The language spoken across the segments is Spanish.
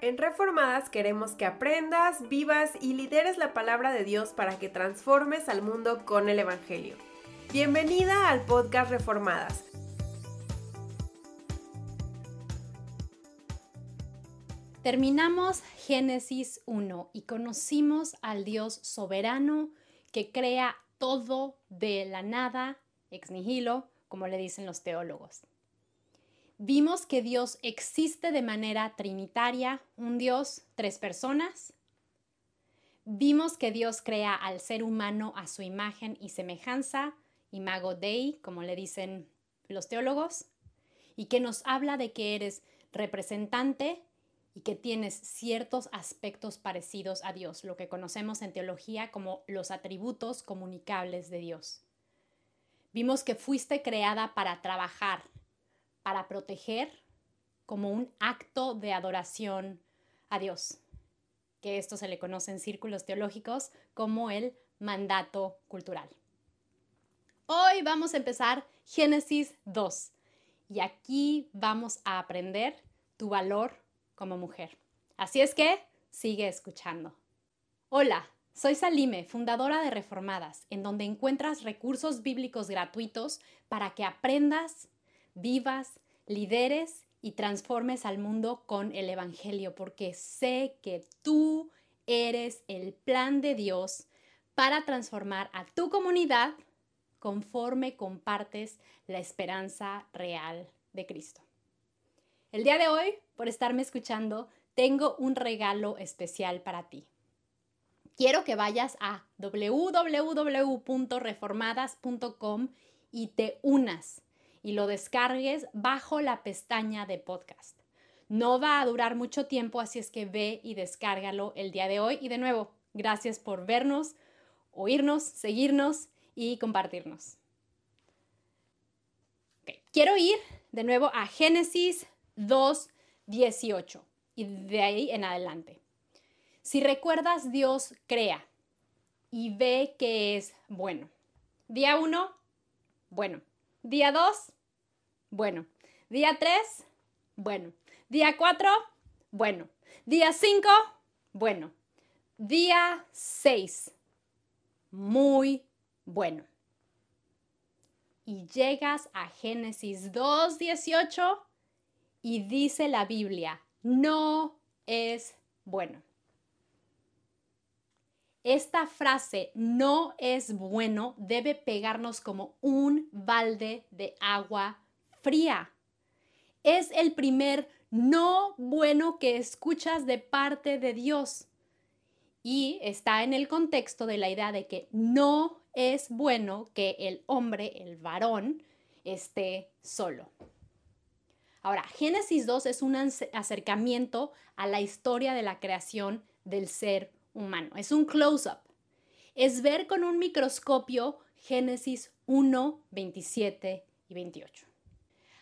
En Reformadas queremos que aprendas, vivas y lideres la palabra de Dios para que transformes al mundo con el Evangelio. Bienvenida al podcast Reformadas. Terminamos Génesis 1 y conocimos al Dios soberano que crea todo de la nada, ex nihilo, como le dicen los teólogos. Vimos que Dios existe de manera trinitaria, un Dios, tres personas. Vimos que Dios crea al ser humano a su imagen y semejanza, imago Dei, como le dicen los teólogos, y que nos habla de que eres representante y que tienes ciertos aspectos parecidos a Dios, lo que conocemos en teología como los atributos comunicables de Dios. Vimos que fuiste creada para trabajar, para proteger como un acto de adoración a Dios, que esto se le conoce en círculos teológicos como el mandato cultural. Hoy vamos a empezar Génesis 2 y aquí vamos a aprender tu valor como mujer. Así es que sigue escuchando. Hola, soy Salime, fundadora de Reformadas, en donde encuentras recursos bíblicos gratuitos para que aprendas, vivas, lideres y transformes al mundo con el Evangelio, porque sé que tú eres el plan de Dios para transformar a tu comunidad conforme compartes la esperanza real de Cristo. El día de hoy, por estarme escuchando, tengo un regalo especial para ti. Quiero que vayas a www.reformadas.com y te unas y lo descargues bajo la pestaña de podcast. No va a durar mucho tiempo, así es que ve y descárgalo el día de hoy. Y de nuevo, gracias por vernos, oírnos, seguirnos y compartirnos. Quiero ir de nuevo a Génesis 2, 18 y de ahí en adelante. Si recuerdas, Dios crea y ve que es bueno. Día 1, bueno. Día 2, bueno. Día 3, bueno. Día 4, bueno. Día 5, bueno. Día 6, muy bueno. Y llegas a Génesis 2, 18 y dice la Biblia, no es bueno. Esta frase no es bueno debe pegarnos como un balde de agua fría. Es el primer no bueno que escuchas de parte de Dios. Y está en el contexto de la idea de que no es bueno que el hombre, el varón, esté solo. Ahora, Génesis 2 es un acercamiento a la historia de la creación del ser humano. Es un close-up. Es ver con un microscopio Génesis 1, 27 y 28.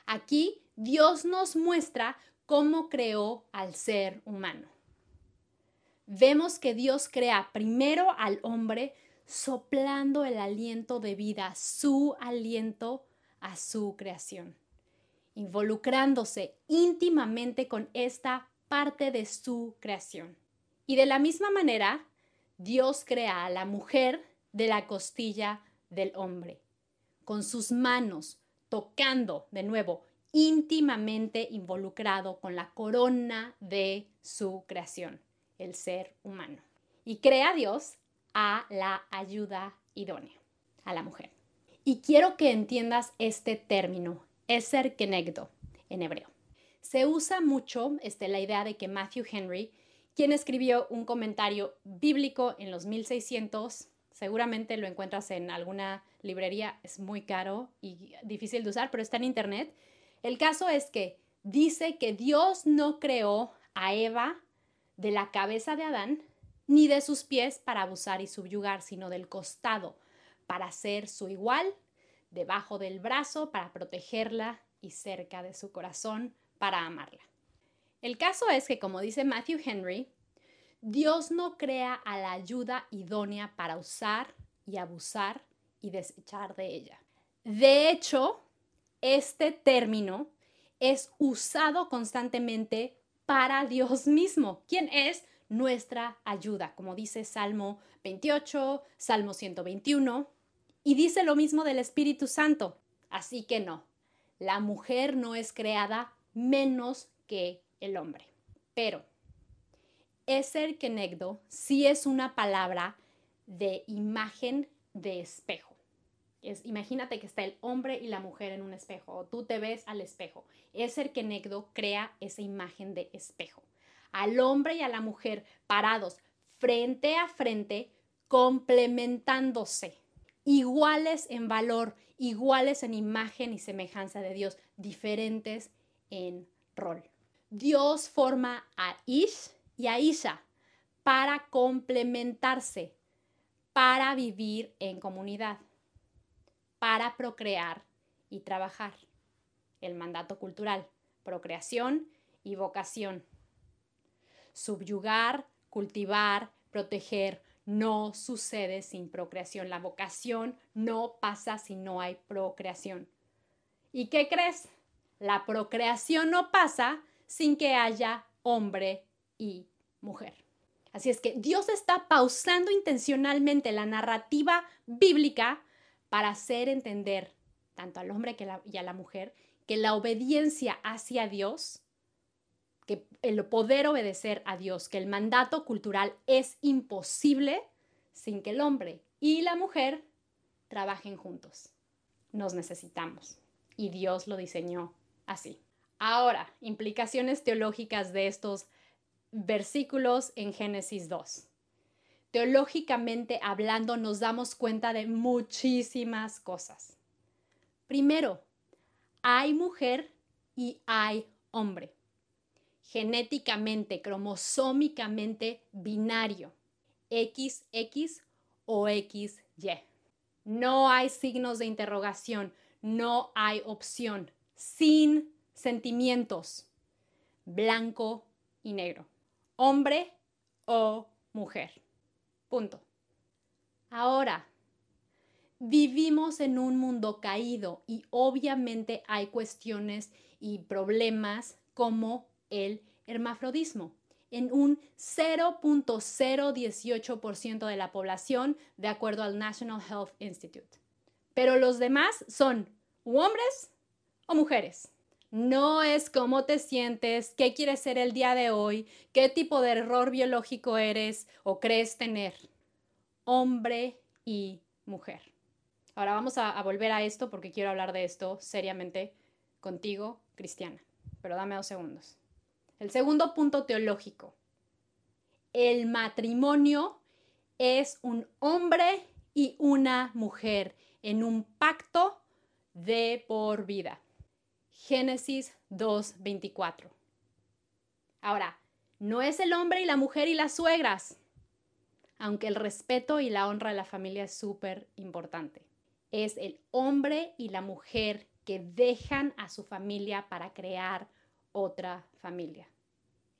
Aquí Dios nos muestra cómo creó al ser humano. Vemos que Dios crea primero al hombre soplando el aliento de vida, su aliento a su creación, involucrándose íntimamente con esta parte de su creación. Y de la misma manera, Dios crea a la mujer de la costilla del hombre, con sus manos tocando de nuevo, íntimamente involucrado con la corona de su creación, el ser humano. Y crea a Dios a la ayuda idónea, a la mujer. Y quiero que entiendas este término, eser kenegdo, en hebreo. Se usa mucho este, la idea de que Matthew Henry, quien escribió un comentario bíblico en los 1600, seguramente lo encuentras en alguna librería, es muy caro y difícil de usar, pero está en internet. El caso es que dice que Dios no creó a Eva de la cabeza de Adán ni de sus pies para abusar y subyugar, sino del costado, para ser su igual, debajo del brazo, para protegerla y cerca de su corazón, para amarla. El caso es que, como dice Matthew Henry, Dios no crea a la ayuda idónea para usar y abusar y desechar de ella. De hecho, este término es usado constantemente para Dios mismo, quien es nuestra ayuda, como dice Salmo 28, Salmo 121, y dice lo mismo del Espíritu Santo. Así que no, la mujer no es creada menos que el hombre. Pero Eser Kenegdo sí es una palabra de imagen de espejo. Es, imagínate que está el hombre y la mujer en un espejo, o tú te ves al espejo. Eser Kenegdo crea esa imagen de espejo. Al hombre y a la mujer parados frente a frente, complementándose, iguales en valor, iguales en imagen y semejanza de Dios, diferentes en rol. Dios forma a Ish y a Isha para complementarse, para vivir en comunidad, para procrear y trabajar. El mandato cultural, procreación y vocación. Subyugar, cultivar, proteger, no sucede sin procreación. La vocación no pasa si no hay procreación. ¿Y qué crees? La procreación no pasa sin que haya hombre y mujer. Así es que Dios está pausando intencionalmente la narrativa bíblica para hacer entender tanto al hombre y a la mujer que la obediencia hacia Dios, que el poder obedecer a Dios, que el mandato cultural es imposible sin que el hombre y la mujer trabajen juntos. Nos necesitamos y Dios lo diseñó así. Ahora, implicaciones teológicas de estos versículos en Génesis 2. Teológicamente hablando, nos damos cuenta de muchísimas cosas. Primero, hay mujer y hay hombre. Genéticamente, cromosómicamente binario. XX o XY. No hay signos de interrogación, no hay opción. Sin sentimientos. Blanco y negro hombre o mujer. Punto. Ahora, vivimos en un mundo caído y obviamente hay cuestiones y problemas como el hermafrodismo en un 0.018% de la población, de acuerdo al National Health Institute. Pero los demás son hombres o mujeres. No es cómo te sientes, qué quieres ser el día de hoy, qué tipo de error biológico eres o crees tener. Hombre y mujer. Ahora vamos a, volver a esto porque quiero hablar de esto seriamente contigo, Cristiana. Pero dame dos segundos. El segundo punto teológico. El matrimonio es un hombre y una mujer en un pacto de por vida. Génesis 2.24. Ahora, no es el hombre y la mujer y las suegras, aunque el respeto y la honra de la familia es súper importante. Es el hombre y la mujer que dejan a su familia para crear otra familia.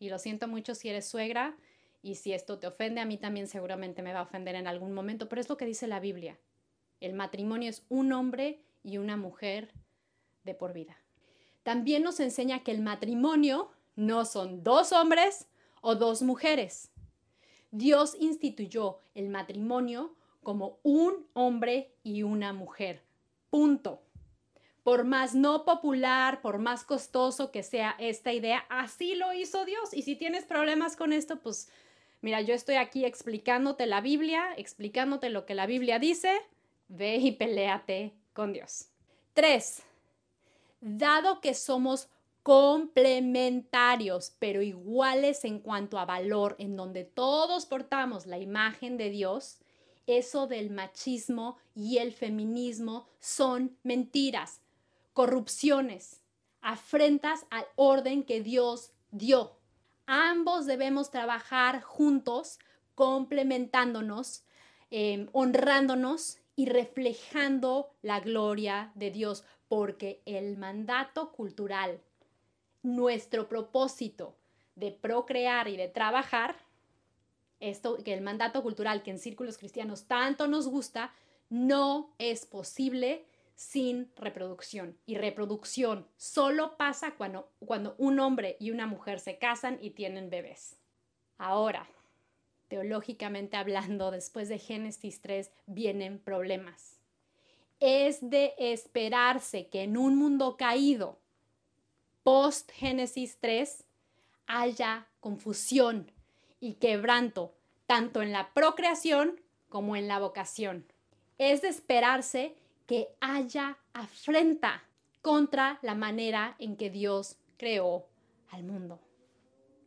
Y lo siento mucho si eres suegra y si esto te ofende, a mí también seguramente me va a ofender en algún momento, pero es lo que dice la Biblia. El matrimonio es un hombre y una mujer de por vida también nos enseña que el matrimonio no son dos hombres o dos mujeres. Dios instituyó el matrimonio como un hombre y una mujer. Punto. Por más no popular, por más costoso que sea esta idea, así lo hizo Dios. Y si tienes problemas con esto, pues mira, yo estoy aquí explicándote la Biblia, explicándote lo que la Biblia dice. Ve y peleate con Dios. Tres, dado que somos complementarios, pero iguales en cuanto a valor, en donde todos portamos la imagen de Dios, eso del machismo y el feminismo son mentiras, corrupciones, afrentas al orden que Dios dio. Ambos debemos trabajar juntos, complementándonos, em, honrándonos y reflejando la gloria de Dios porque el mandato cultural, nuestro propósito de procrear y de trabajar, esto que el mandato cultural que en círculos cristianos tanto nos gusta, no es posible sin reproducción. Y reproducción solo pasa cuando, cuando un hombre y una mujer se casan y tienen bebés. Ahora, teológicamente hablando, después de Génesis 3 vienen problemas. Es de esperarse que en un mundo caído, post Génesis 3, haya confusión y quebranto, tanto en la procreación como en la vocación. Es de esperarse que haya afrenta contra la manera en que Dios creó al mundo,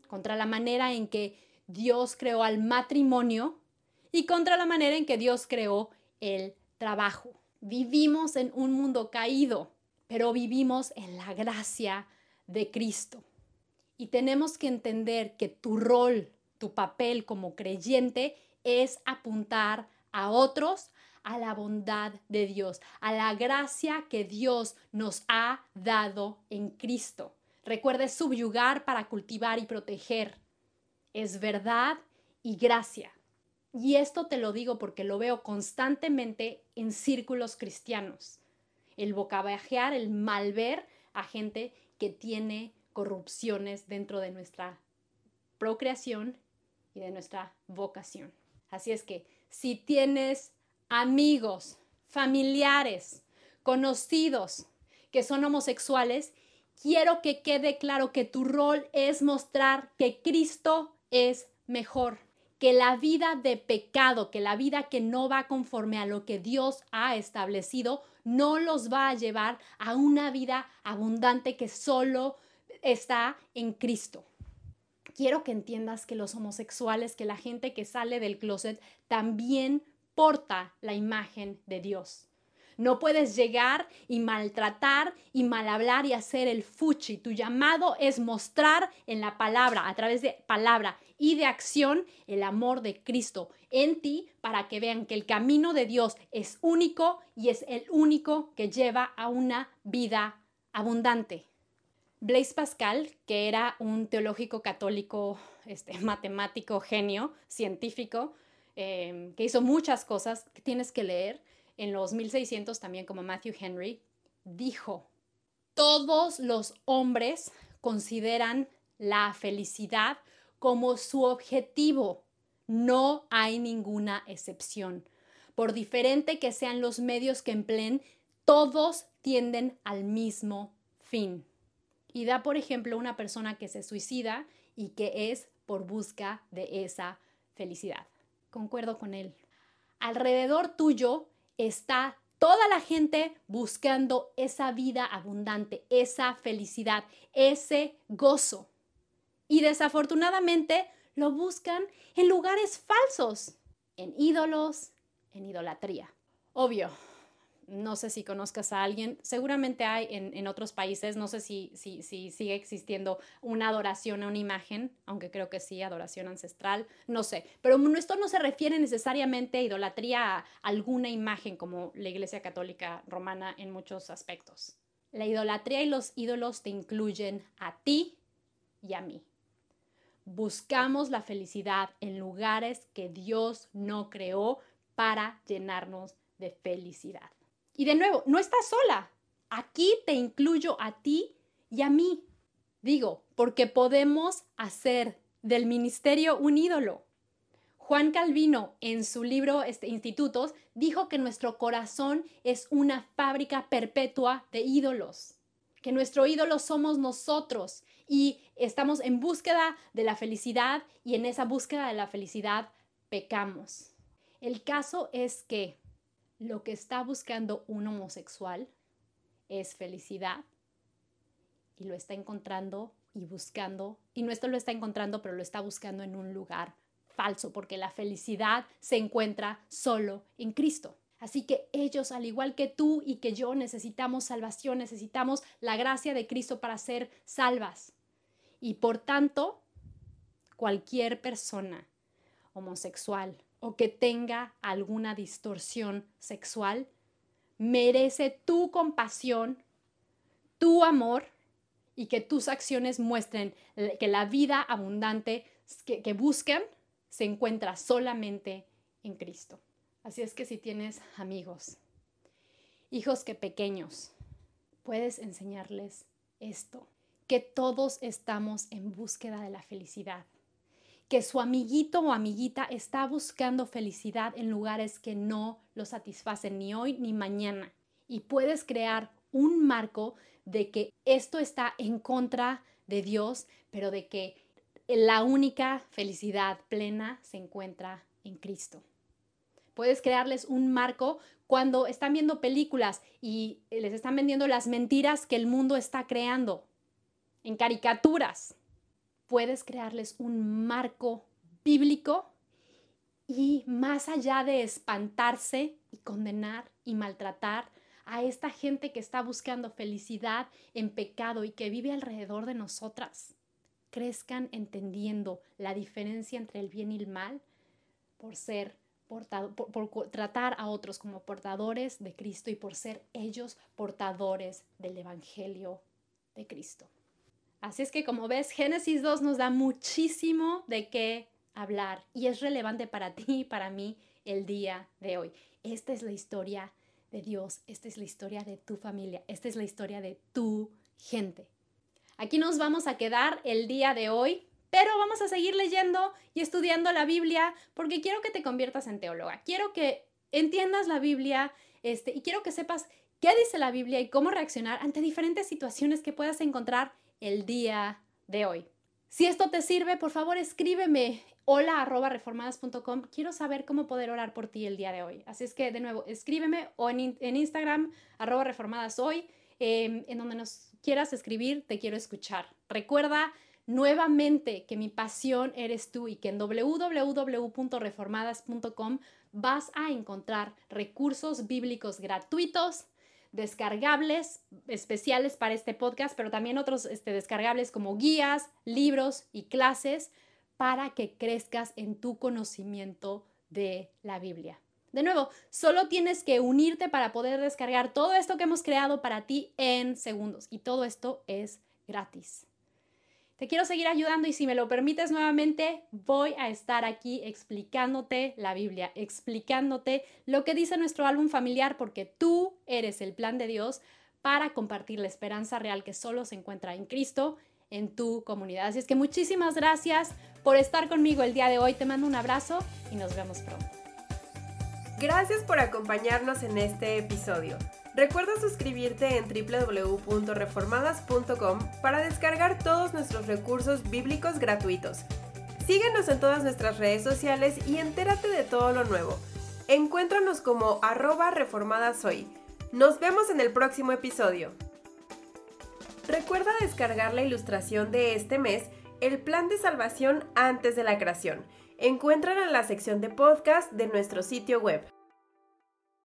contra la manera en que Dios creó al matrimonio y contra la manera en que Dios creó el trabajo. Vivimos en un mundo caído, pero vivimos en la gracia de Cristo. Y tenemos que entender que tu rol, tu papel como creyente es apuntar a otros a la bondad de Dios, a la gracia que Dios nos ha dado en Cristo. Recuerde subyugar para cultivar y proteger. Es verdad y gracia. Y esto te lo digo porque lo veo constantemente en círculos cristianos. El bocabajear, el malver a gente que tiene corrupciones dentro de nuestra procreación y de nuestra vocación. Así es que si tienes amigos, familiares, conocidos que son homosexuales, quiero que quede claro que tu rol es mostrar que Cristo es mejor, que la vida de pecado, que la vida que no va conforme a lo que Dios ha establecido, no los va a llevar a una vida abundante que solo está en Cristo. Quiero que entiendas que los homosexuales, que la gente que sale del closet, también porta la imagen de Dios. No puedes llegar y maltratar y mal hablar y hacer el fuchi. Tu llamado es mostrar en la palabra, a través de palabra y de acción, el amor de Cristo en ti para que vean que el camino de Dios es único y es el único que lleva a una vida abundante. Blaise Pascal, que era un teológico católico, este, matemático, genio, científico, Em, que hizo muchas cosas que tienes que leer. En los 1600 también como Matthew Henry, dijo, todos los hombres consideran la felicidad como su objetivo. No hay ninguna excepción. Por diferente que sean los medios que empleen, todos tienden al mismo fin. Y da, por ejemplo, una persona que se suicida y que es por busca de esa felicidad concuerdo con él. Alrededor tuyo está toda la gente buscando esa vida abundante, esa felicidad, ese gozo. Y desafortunadamente lo buscan en lugares falsos, en ídolos, en idolatría. Obvio, no sé si conozcas a alguien, seguramente hay en, otros países, no sé si, si, si, sigue existiendo una adoración a una imagen, aunque creo que sí, adoración ancestral, no sé, pero esto no se refiere necesariamente a idolatría a alguna imagen como la Iglesia Católica Romana en muchos aspectos. La idolatría y los ídolos te incluyen a ti y a mí. Buscamos la felicidad en lugares que Dios no creó para llenarnos de felicidad. Y de nuevo, no estás sola. Aquí te incluyo a ti y a mí. Digo, porque podemos hacer del ministerio un ídolo. Juan Calvino, en su libro este, Institutos, dijo que nuestro corazón es una fábrica perpetua de ídolos, que nuestro ídolo somos nosotros y estamos en búsqueda de la felicidad y en esa búsqueda de la felicidad pecamos. El caso es que lo que está buscando un homosexual es felicidad y lo está encontrando y buscando, y no esto lo está encontrando, pero lo está buscando en un lugar falso, porque la felicidad se encuentra solo en Cristo. Así que ellos, al igual que tú y que yo, necesitamos salvación, necesitamos la gracia de Cristo para ser salvas. Y por tanto, cualquier persona homosexual, o que tenga alguna distorsión sexual, merece tu compasión, tu amor y que tus acciones muestren que la vida abundante que, buscan se encuentra solamente en Cristo. Así es que si tienes amigos hijos que pequeños, puedes enseñarles esto, que todos estamos en búsqueda de la felicidad, que su amiguito o amiguita está buscando felicidad en lugares que no lo satisfacen ni hoy ni mañana. Y puedes crear un marco de que esto está en contra de Dios, pero de que la única felicidad plena se encuentra en Cristo. Puedes crearles un marco cuando están viendo películas y les están vendiendo las mentiras que el mundo está creando en caricaturas. Puedes crearles un marco bíblico y más allá de espantarse y condenar y maltratar a esta gente que está buscando felicidad en pecado y que vive alrededor de nosotras, crezcan entendiendo la diferencia entre el bien y el mal por ser portado, por, tratar a otros como portadores de Cristo y por ser ellos portadores del Evangelio de Cristo. Así es que como ves, Génesis 2 nos da muchísimo de qué hablar y es relevante para ti y para mí el día de hoy. Esta es la historia de Dios, esta es la historia de tu familia, esta es la historia de tu gente. Aquí nos vamos a quedar el día de hoy, pero vamos a seguir leyendo y estudiando la Biblia porque quiero que te conviertas en teóloga. Quiero que entiendas la Biblia este, y quiero que sepas qué dice la Biblia y cómo reaccionar ante diferentes situaciones que puedas encontrar el día de hoy. Si esto te sirve, por favor escríbeme hola arroba reformadas.com. Quiero saber cómo poder orar por ti el día de hoy. Así es que, de nuevo, escríbeme o en, Instagram arroba reformadas hoy, em, en donde nos quieras escribir, te quiero escuchar. Recuerda nuevamente que mi pasión eres tú y que en www.reformadas.com vas a encontrar recursos bíblicos gratuitos, descargables, especiales para este podcast, pero también otros este, descargables como guías, libros y clases para que crezcas en tu conocimiento de la Biblia. De nuevo, solo tienes que unirte para poder descargar todo esto que hemos creado para ti en segundos. Y todo esto es gratis. Te quiero seguir ayudando y si me lo permites nuevamente, voy a estar aquí explicándote la Biblia, explicándote lo que dice nuestro álbum familiar, porque tú eres el plan de Dios para compartir la esperanza real que solo se encuentra en Cristo en tu comunidad. Así es que muchísimas gracias por estar conmigo el día de hoy. Te mando un abrazo y nos vemos pronto. Gracias por acompañarnos en este episodio. Recuerda suscribirte en www.reformadas.com para descargar todos nuestros recursos bíblicos gratuitos. Síguenos en todas nuestras redes sociales y entérate de todo lo nuevo. Encuéntranos como arroba reformadashoy. Nos vemos en el próximo episodio. Recuerda descargar la ilustración de este mes, el plan de salvación antes de la creación Encuéntrala en la sección de podcast de nuestro sitio web.